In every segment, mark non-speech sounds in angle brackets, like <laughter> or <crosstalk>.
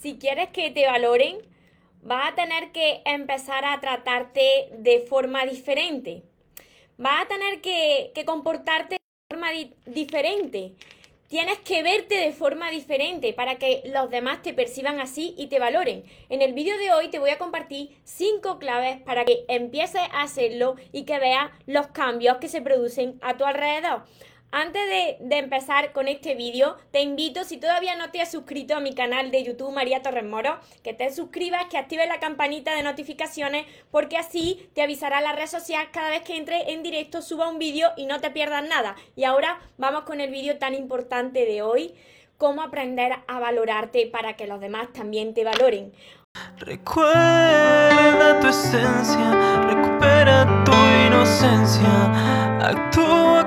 si quieres que te valoren, vas a tener que empezar a tratarte de forma diferente. Vas a tener que, comportarte de forma diferente. Tienes que verte de forma diferente para que los demás te perciban así y te valoren. En el vídeo de hoy te voy a compartir cinco claves para que empieces a hacerlo y que veas los cambios que se producen a tu alrededor. Antes de, empezar con este vídeo, te invito, si todavía no te has suscrito a mi canal de YouTube María Torres Moro, que te suscribas, que actives la campanita de notificaciones, porque así te avisará la red social cada vez que entre en directo, suba un vídeo y no te pierdas nada. Y ahora vamos con el vídeo tan importante de hoy, cómo aprender a valorarte para que los demás también te valoren. Recuerda tu esencia, recupera tu inocencia, actúa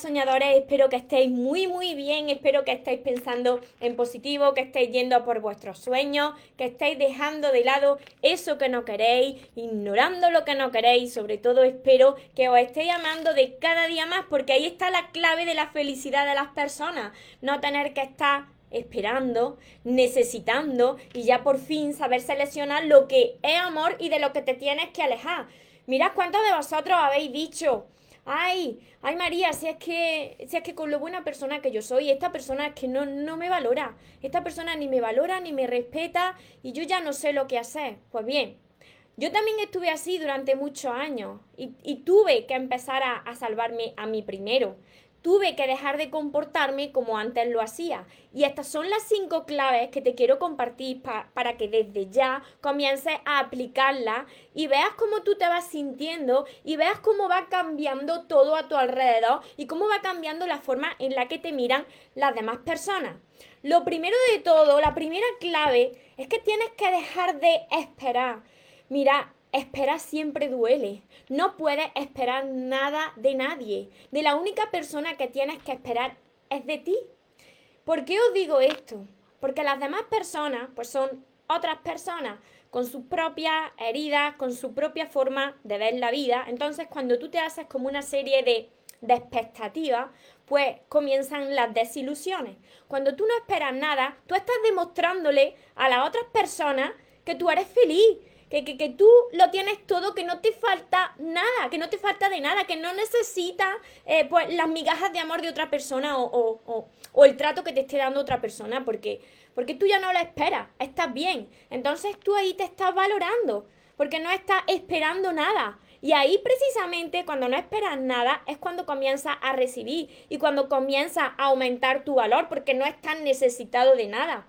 Soñadores, espero que estéis muy muy bien, espero que estéis pensando en positivo, que estéis yendo por vuestros sueños, que estéis dejando de lado eso que no queréis, ignorando lo que no queréis, sobre todo espero que os estéis amando de cada día más porque ahí está la clave de la felicidad de las personas, no tener que estar esperando, necesitando y ya por fin saber seleccionar lo que es amor y de lo que te tienes que alejar. Mirad cuántos de vosotros habéis dicho, ay, ay María, si es que, si es que con lo buena persona que yo soy, esta persona es que no, no me valora, esta persona ni me valora, ni me respeta, y yo ya no sé lo que hacer. Pues bien, yo también estuve así durante muchos años y, y tuve que empezar a, a salvarme a mí primero tuve que dejar de comportarme como antes lo hacía. Y estas son las cinco claves que te quiero compartir para que desde ya comiences a aplicarlas y veas cómo tú te vas sintiendo y veas cómo va cambiando todo a tu alrededor y cómo va cambiando la forma en la que te miran las demás personas. Lo primero de todo, la primera clave es que tienes que dejar de esperar. Mira, Esperar siempre duele. No puedes esperar nada de nadie. De la única persona que tienes que esperar es de ti. ¿Por qué os digo esto? Porque las demás personas, pues son otras personas con sus propias heridas, con su propia forma de ver la vida. Entonces, cuando tú te haces como una serie de, de expectativas, pues comienzan las desilusiones. Cuando tú no esperas nada, tú estás demostrándole a las otras personas que tú eres feliz, que, que, que, tú lo tienes todo, que no te falta nada, que no te falta de nada, que no necesitas eh, pues, las migajas de amor de otra persona o, o, o, el trato que te esté dando otra persona, porque, porque tú ya no lo esperas, estás bien. Entonces tú ahí te estás valorando, porque no estás esperando nada. Y ahí precisamente cuando no esperas nada es cuando comienzas a recibir y cuando comienza a aumentar tu valor, porque no estás necesitado de nada.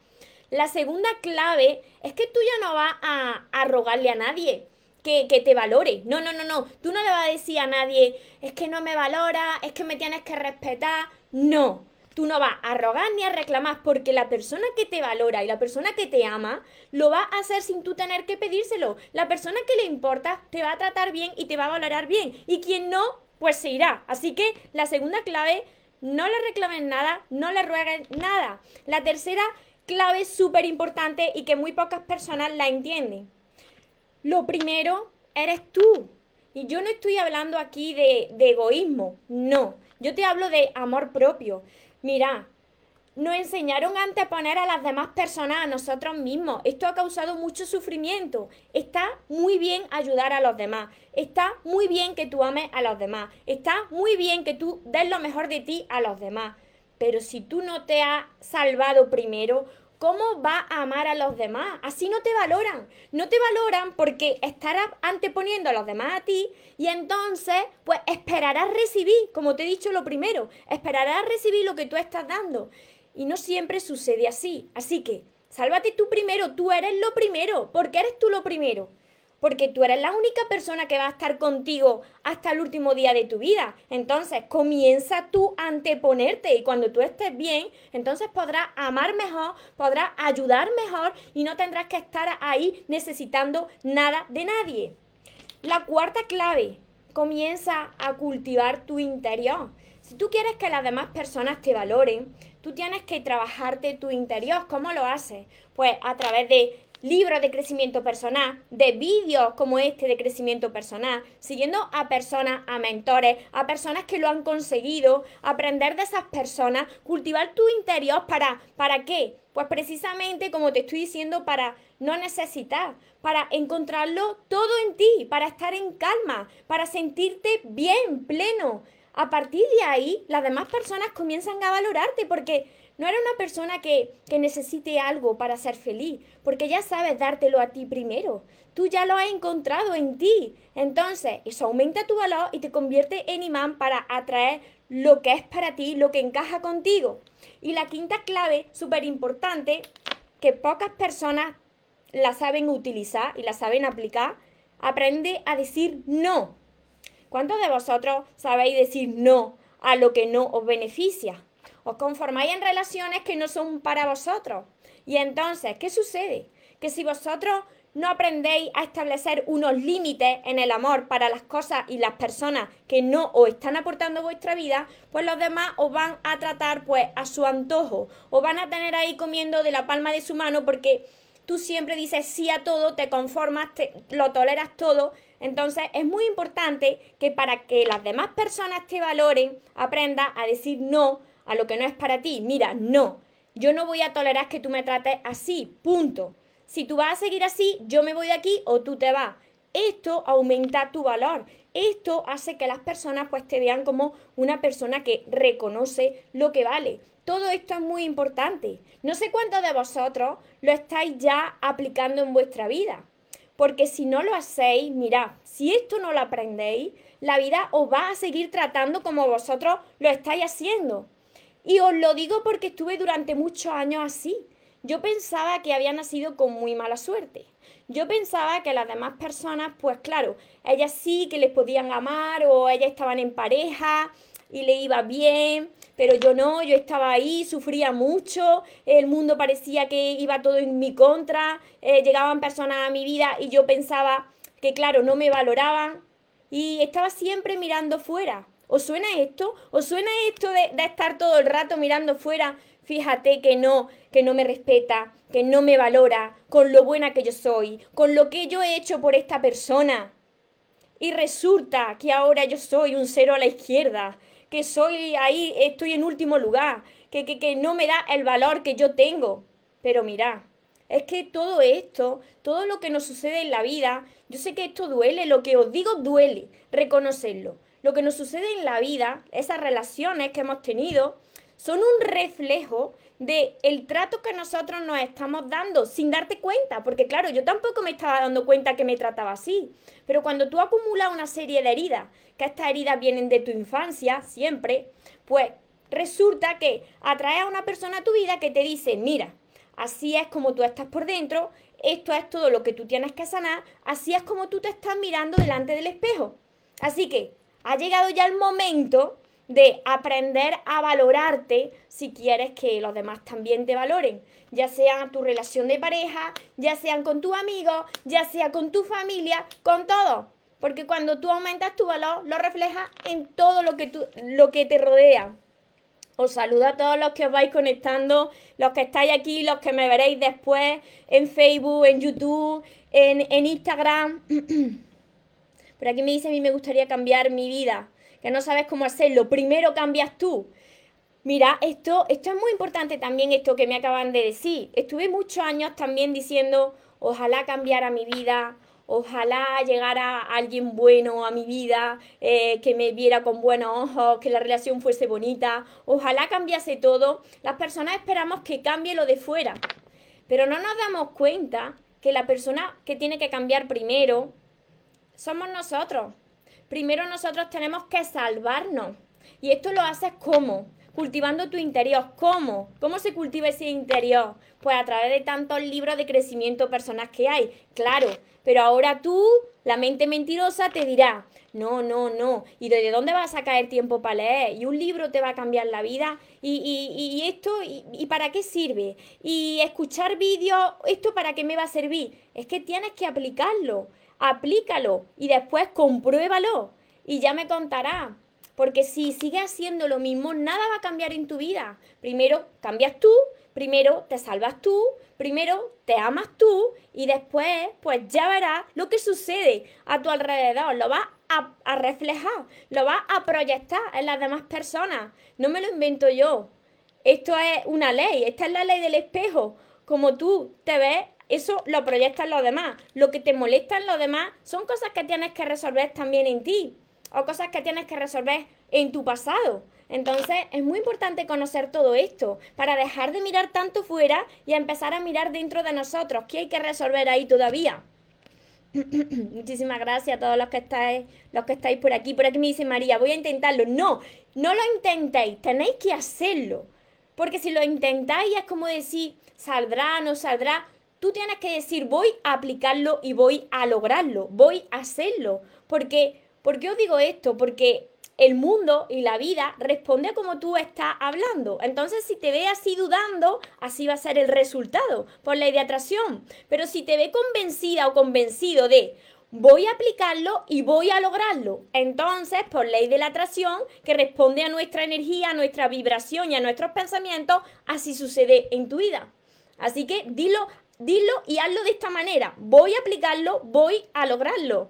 La segunda clave es que tú ya no vas a, rogarle a nadie. Que, que, te valore. No, no, no, no. Tú no le vas a decir a nadie, es que no me valora, es que me tienes que respetar. No. Tú no vas a rogar ni a reclamar porque la persona que te valora y la persona que te ama lo va a hacer sin tú tener que pedírselo. La persona que le importa te va a tratar bien y te va a valorar bien. Y quien no, pues se irá. Así que la segunda clave, no le reclamen nada, no le rueguen nada. La tercera clave súper importante y que muy pocas personas la entienden. Lo primero eres tú. Y yo no estoy hablando aquí de, egoísmo, no. Yo te hablo de amor propio. Mira, nos enseñaron a poner a las demás personas a nosotros mismos. Esto ha causado mucho sufrimiento. Está muy bien ayudar a los demás. Está muy bien que tú ames a los demás. Está muy bien que tú des lo mejor de ti a los demás. Pero si tú no te has salvado primero, ¿cómo va a amar a los demás? Así no te valoran. No te valoran porque estarás anteponiendo a los demás a ti y entonces, pues esperarás recibir, como te he dicho lo primero, esperarás recibir lo que tú estás dando. Y no siempre sucede así. Así que, sálvate tú primero, tú eres lo primero, porque eres tú lo primero porque tú eres la única persona que va a estar contigo hasta el último día de tu vida. Entonces, comienza tú a anteponerte y cuando tú estés bien, entonces podrás amar mejor, podrás ayudar mejor y no tendrás que estar ahí necesitando nada de nadie. La cuarta clave, comienza a cultivar tu interior. Si tú quieres que las demás personas te valoren, tú tienes que trabajarte tu interior. ¿Cómo lo haces? Pues a través de libros de crecimiento personal, de vídeos como este de crecimiento personal, siguiendo a personas, a mentores, a personas que lo han conseguido, aprender de esas personas, cultivar tu interior para, ¿para qué? Pues precisamente, como te estoy diciendo, para no necesitar, para encontrarlo todo en ti, para estar en calma, para sentirte bien, pleno. A partir de ahí, las demás personas comienzan a valorarte porque no eres una persona que, que necesite algo para ser feliz, porque ya sabes dártelo a ti primero. Tú ya lo has encontrado en ti. Entonces, eso aumenta tu valor y te convierte en imán para atraer lo que es para ti, lo que encaja contigo. Y la quinta clave, súper importante, que pocas personas la saben utilizar y la saben aplicar, aprende a decir no. ¿Cuántos de vosotros sabéis decir no a lo que no os beneficia? Os conformáis en relaciones que no son para vosotros. Y entonces, ¿qué sucede? Que si vosotros no aprendéis a establecer unos límites en el amor para las cosas y las personas que no os están aportando vuestra vida, pues los demás os van a tratar pues a su antojo, os van a tener ahí comiendo de la palma de su mano porque tú siempre dices sí a todo, te conformas, te, lo toleras todo. Entonces es muy importante que para que las demás personas te valoren, aprendas a decir no a lo que no es para ti. Mira, no, yo no voy a tolerar que tú me trates así, punto. Si tú vas a seguir así, yo me voy de aquí o tú te vas. Esto aumenta tu valor. Esto hace que las personas pues te vean como una persona que reconoce lo que vale. Todo esto es muy importante. No sé cuántos de vosotros lo estáis ya aplicando en vuestra vida. Porque si no lo hacéis, mirad, si esto no lo aprendéis, la vida os va a seguir tratando como vosotros lo estáis haciendo. Y os lo digo porque estuve durante muchos años así. Yo pensaba que había nacido con muy mala suerte. Yo pensaba que las demás personas, pues claro, ellas sí que les podían amar o ellas estaban en pareja y le iba bien, pero yo no, yo estaba ahí, sufría mucho, el mundo parecía que iba todo en mi contra, eh, llegaban personas a mi vida y yo pensaba que claro, no me valoraban y estaba siempre mirando fuera. ¿Os suena esto? ¿Os suena esto de, estar todo el rato mirando fuera? Fíjate que no, que no me respeta, que no me valora, con lo buena que yo soy, con lo que yo he hecho por esta persona. Y resulta que ahora yo soy un cero a la izquierda, que soy ahí, estoy en último lugar, que, que, no me da el valor que yo tengo. Pero mira, es que todo esto, todo lo que nos sucede en la vida, yo sé que esto duele, lo que os digo duele, reconocerlo lo que nos sucede en la vida, esas relaciones que hemos tenido, son un reflejo de el trato que nosotros nos estamos dando sin darte cuenta, porque claro, yo tampoco me estaba dando cuenta que me trataba así, pero cuando tú acumulas una serie de heridas, que estas heridas vienen de tu infancia siempre, pues resulta que atrae a una persona a tu vida que te dice, mira, así es como tú estás por dentro, esto es todo lo que tú tienes que sanar, así es como tú te estás mirando delante del espejo. Así que ha llegado ya el momento de aprender a valorarte si quieres que los demás también te valoren, ya sea tu relación de pareja, ya sean con tu amigo, ya sea con tu familia, con todo. Porque cuando tú aumentas tu valor, lo reflejas en todo lo que, tú, lo que te rodea. Os saludo a todos los que os vais conectando, los que estáis aquí, los que me veréis después en Facebook, en YouTube, en, en Instagram. <clears throat> Pero aquí me dice, a mí me gustaría cambiar mi vida, que no sabes cómo hacerlo. Primero cambias tú. Mira, esto, esto es muy importante también, esto que me acaban de decir. Estuve muchos años también diciendo, ojalá cambiara mi vida, ojalá llegara alguien bueno a mi vida, eh, que me viera con buenos ojos, que la relación fuese bonita, ojalá cambiase todo. Las personas esperamos que cambie lo de fuera, pero no nos damos cuenta que la persona que tiene que cambiar primero somos nosotros. Primero nosotros tenemos que salvarnos. Y esto lo haces como? Cultivando tu interior. ¿Cómo? ¿Cómo se cultiva ese interior? Pues a través de tantos libros de crecimiento personal que hay. Claro, pero ahora tú, la mente mentirosa, te dirá, no, no, no. ¿Y de dónde vas a sacar tiempo para leer? ¿Y un libro te va a cambiar la vida? ¿Y, y, y esto, y, y, para qué sirve? ¿Y escuchar vídeos, esto para qué me va a servir? Es que tienes que aplicarlo aplícalo y después compruébalo y ya me contará. Porque si sigues haciendo lo mismo, nada va a cambiar en tu vida. Primero cambias tú, primero te salvas tú, primero te amas tú y después pues ya verás lo que sucede a tu alrededor. Lo vas a, a reflejar, lo vas a proyectar en las demás personas. No me lo invento yo. Esto es una ley, esta es la ley del espejo. Como tú te ves, eso lo proyectas en los demás. Lo que te molesta en los demás son cosas que tienes que resolver también en ti o cosas que tienes que resolver en tu pasado. Entonces es muy importante conocer todo esto para dejar de mirar tanto fuera y empezar a mirar dentro de nosotros. ¿Qué hay que resolver ahí todavía? <clears throat> Muchísimas gracias a todos los que estáis, los que estáis por aquí. Por aquí me dice María, voy a intentarlo. No, no lo intentéis, tenéis que hacerlo. Porque si lo intentáis es como decir, saldrá, no saldrá tú tienes que decir, voy a aplicarlo y voy a lograrlo, voy a hacerlo. Porque, ¿Por qué os digo esto? Porque el mundo y la vida responde a como tú estás hablando. Entonces, si te ve así dudando, así va a ser el resultado por ley de atracción. Pero si te ve convencida o convencido de voy a aplicarlo y voy a lograrlo, entonces, por ley de la atracción, que responde a nuestra energía, a nuestra vibración y a nuestros pensamientos, así sucede en tu vida. Así que dilo dilo y hazlo de esta manera. Voy a aplicarlo, voy a lograrlo.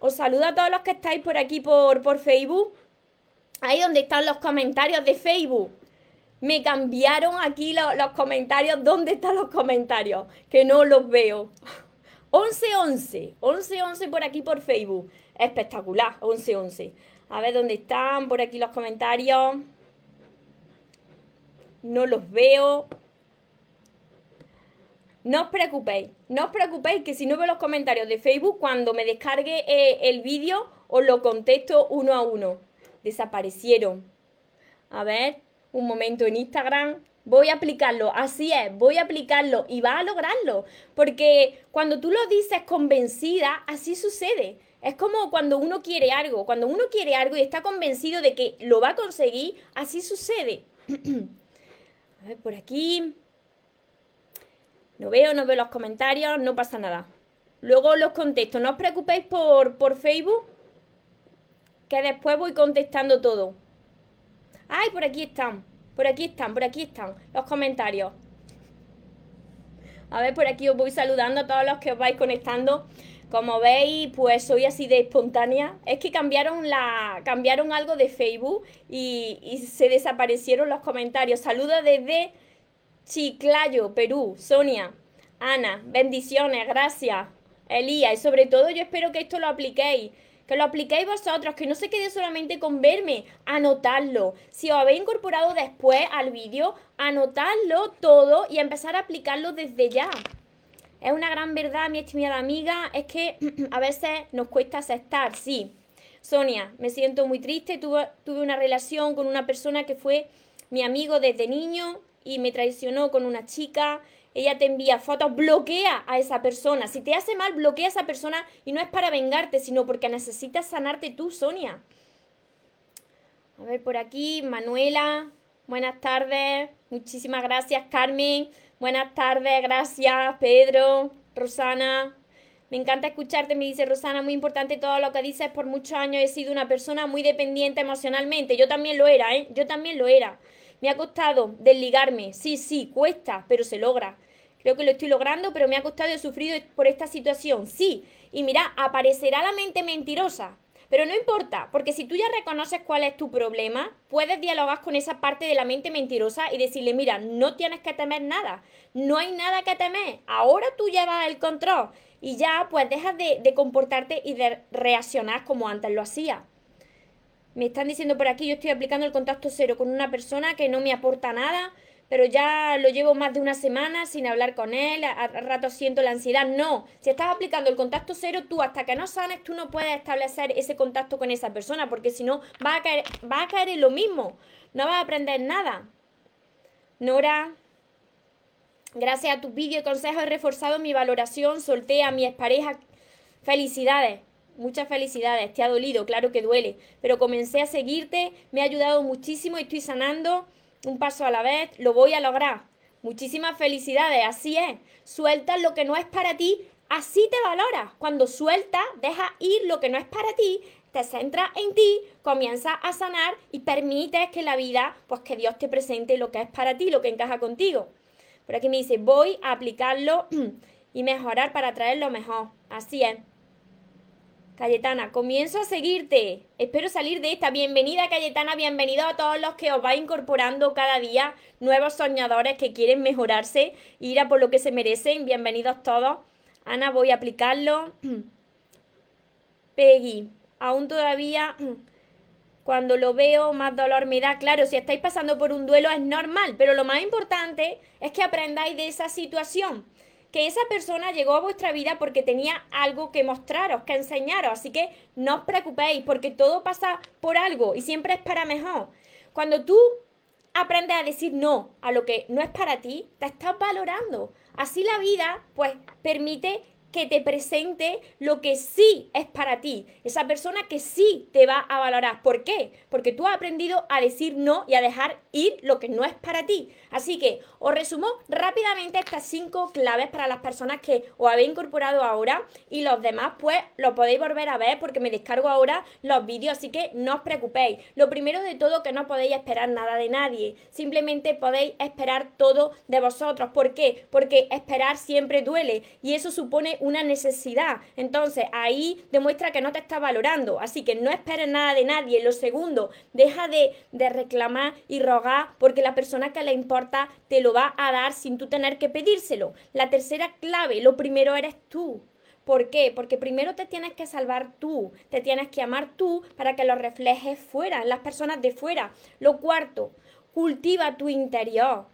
Os saludo a todos los que estáis por aquí por, por Facebook. Ahí donde están los comentarios de Facebook. Me cambiaron aquí los, comentarios. ¿Dónde están los comentarios? Que no los veo. 11-11. 11-11 por aquí por Facebook. Espectacular. 11-11. A ver dónde están por aquí los comentarios. No los veo. No os preocupéis, no os preocupéis que si no veo los comentarios de Facebook, cuando me descargue eh, el vídeo, os lo contesto uno a uno. Desaparecieron. A ver, un momento en Instagram. Voy a aplicarlo, así es, voy a aplicarlo y va a lograrlo. Porque cuando tú lo dices convencida, así sucede. Es como cuando uno quiere algo, cuando uno quiere algo y está convencido de que lo va a conseguir, así sucede. <clears throat> a ver, por aquí. No veo, no veo los comentarios, no pasa nada. Luego los contesto. No os preocupéis por, por Facebook, que después voy contestando todo. Ay, por aquí están. Por aquí están, por aquí están los comentarios. A ver, por aquí os voy saludando a todos los que os vais conectando. Como veis, pues soy así de espontánea. Es que cambiaron la cambiaron algo de Facebook y, y se desaparecieron los comentarios. Saludos desde Chiclayo, Perú, Sonia, Ana, bendiciones, gracias, Elías, y sobre todo yo espero que esto lo apliquéis, que lo apliquéis vosotros, que no se quede solamente con verme, anotadlo. Si os habéis incorporado después al vídeo, anotadlo todo y empezar a aplicarlo desde ya. Es una gran verdad, mi estimada amiga, es que <clears throat> a veces nos cuesta aceptar, sí. Sonia, me siento muy triste, tuve, tuve una relación con una persona que fue mi amigo desde niño, y me traicionó con una chica, ella te envía fotos, bloquea a esa persona. Si te hace mal, bloquea a esa persona y no es para vengarte, sino porque necesitas sanarte tú, Sonia. A ver, por aquí, Manuela, buenas tardes. Muchísimas gracias, Carmen. Buenas tardes, gracias, Pedro, Rosana. Me encanta escucharte, me dice Rosana, muy importante todo lo que dices. Por muchos años he sido una persona muy dependiente emocionalmente. Yo también lo era, ¿eh? Yo también lo era. Me ha costado desligarme. Sí, sí, cuesta, pero se logra. Creo que lo estoy logrando, pero me ha costado y sufrido por esta situación. Sí. Y mira, aparecerá la mente mentirosa. Pero no importa, porque si tú ya reconoces cuál es tu problema, puedes dialogar con esa parte de la mente mentirosa y decirle, mira, no tienes que temer nada, no hay nada que temer, ahora tú llevas el control y ya pues dejas de, de comportarte y de reaccionar como antes lo hacías. Me están diciendo por aquí, yo estoy aplicando el contacto cero con una persona que no me aporta nada, pero ya lo llevo más de una semana sin hablar con él, a, rato siento la ansiedad. No, si estás aplicando el contacto cero, tú hasta que no sanes, tú no puedes establecer ese contacto con esa persona, porque si no, va a caer, va a caer en lo mismo, no vas a aprender nada. Nora, gracias a tus vídeos y consejos he reforzado mi valoración, solté a mi expareja. Felicidades. Muchas felicidades, te ha dolido, claro que duele, pero comencé a seguirte, me ha ayudado muchísimo y estoy sanando un paso a la vez, lo voy a lograr. Muchísimas felicidades, así es. Suelta lo que no es para ti Así te valoras. Cuando sueltas, deja ir lo que no es para ti, te centras en ti, comienzas a sanar y permites que la vida, pues que Dios te presente lo que es para ti, lo que encaja contigo. Por aquí me dice, voy a aplicarlo <clears throat> y mejorar para traer lo mejor. Así es. Cayetana, comienzo a seguirte. Espero salir de esta. Bienvenida, Cayetana. Bienvenido a todos los que os va incorporando cada día. Nuevos soñadores que quieren mejorarse, ir a por lo que se merecen. Bienvenidos todos. Ana, voy a aplicarlo. <clears throat> Peggy, aún todavía <clears throat> cuando lo veo más dolor me da. Claro, si estáis pasando por un duelo es normal, pero lo más importante es que aprendáis de esa situación que esa persona llegó a vuestra vida porque tenía algo que mostraros, que enseñaros. Así que no os preocupéis porque todo pasa por algo y siempre es para mejor. Cuando tú aprendes a decir no a lo que no es para ti, te estás valorando. Así la vida pues permite que te presente lo que sí es para ti, esa persona que sí te va a valorar. ¿Por qué? Porque tú has aprendido a decir no y a dejar ir lo que no es para ti. Así que os resumo rápidamente estas cinco claves para las personas que os habéis incorporado ahora y los demás pues lo podéis volver a ver porque me descargo ahora los vídeos, así que no os preocupéis. Lo primero de todo que no podéis esperar nada de nadie, simplemente podéis esperar todo de vosotros. ¿Por qué? Porque esperar siempre duele y eso supone una necesidad. Entonces ahí demuestra que no te está valorando. Así que no esperes nada de nadie. Lo segundo, deja de, de reclamar y rogar porque la persona que le importa te lo va a dar sin tú tener que pedírselo. La tercera clave, lo primero eres tú. ¿Por qué? Porque primero te tienes que salvar tú, te tienes que amar tú para que lo reflejes fuera, en las personas de fuera. Lo cuarto, cultiva tu interior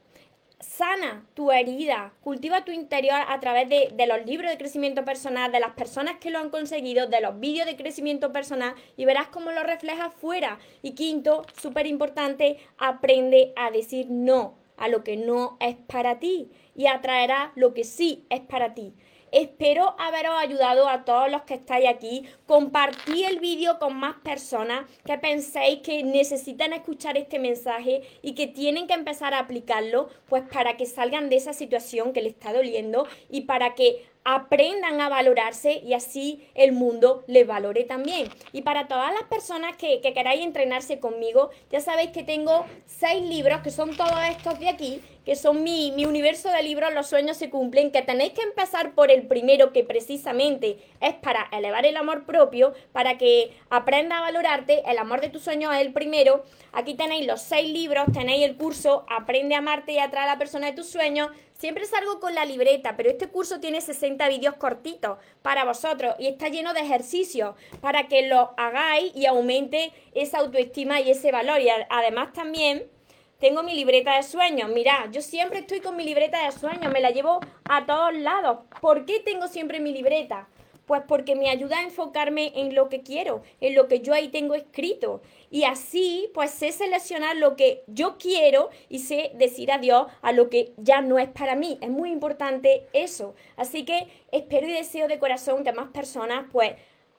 sana tu herida, cultiva tu interior a través de, los libros de crecimiento personal, de las personas que lo han conseguido, de los vídeos de crecimiento personal y verás cómo lo reflejas fuera. Y quinto, súper importante, aprende a decir no a lo que no es para ti y atraerá lo que sí es para ti. Espero haberos ayudado a todos los que estáis aquí. Compartí el vídeo con más personas que penséis que necesitan escuchar este mensaje y que tienen que empezar a aplicarlo, pues para que salgan de esa situación que les está doliendo y para que aprendan a valorarse y así el mundo les valore también. Y para todas las personas que, que, queráis entrenarse conmigo, ya sabéis que tengo seis libros que son todos estos de aquí, que son mi, mi universo de libros, Los sueños se cumplen, que tenéis que empezar por el primero que precisamente es para elevar el amor propio, para que aprenda a valorarte, el amor de tus sueños es el primero. Aquí tenéis los seis libros, tenéis el curso Aprende a amarte y atraer a la persona de tus sueños, Siempre salgo con la libreta, pero este curso tiene 60 vídeos cortitos para vosotros y está lleno de ejercicios para que lo hagáis y aumente esa autoestima y ese valor. Y además también tengo mi libreta de sueños. Mirad, yo siempre estoy con mi libreta de sueños, me la llevo a todos lados. ¿Por qué tengo siempre mi libreta? Pues porque me ayuda a enfocarme en lo que quiero, en lo que yo ahí tengo escrito. Y así, pues sé seleccionar lo que yo quiero y sé decir adiós a lo que ya no es para mí. Es muy importante eso. Así que espero y deseo de corazón que más personas, pues,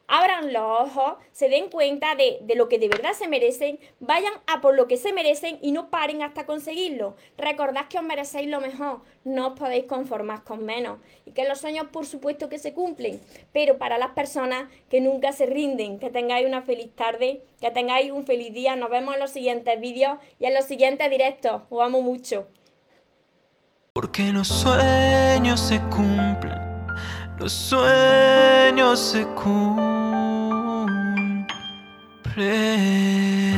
abran los ojos, se den cuenta de, lo que de verdad se merecen, vayan a por lo que se merecen y no paren hasta conseguirlo. Recordad que os merecéis lo mejor, no os podéis conformar con menos y que los sueños por supuesto que se cumplen, pero para las personas que nunca se rinden, que tengáis una feliz tarde, que tengáis un feliz día, nos vemos en los siguientes vídeos y en los siguientes directos, os amo mucho. Porque los sueños se cumplen, los sueños se cumplen. pray.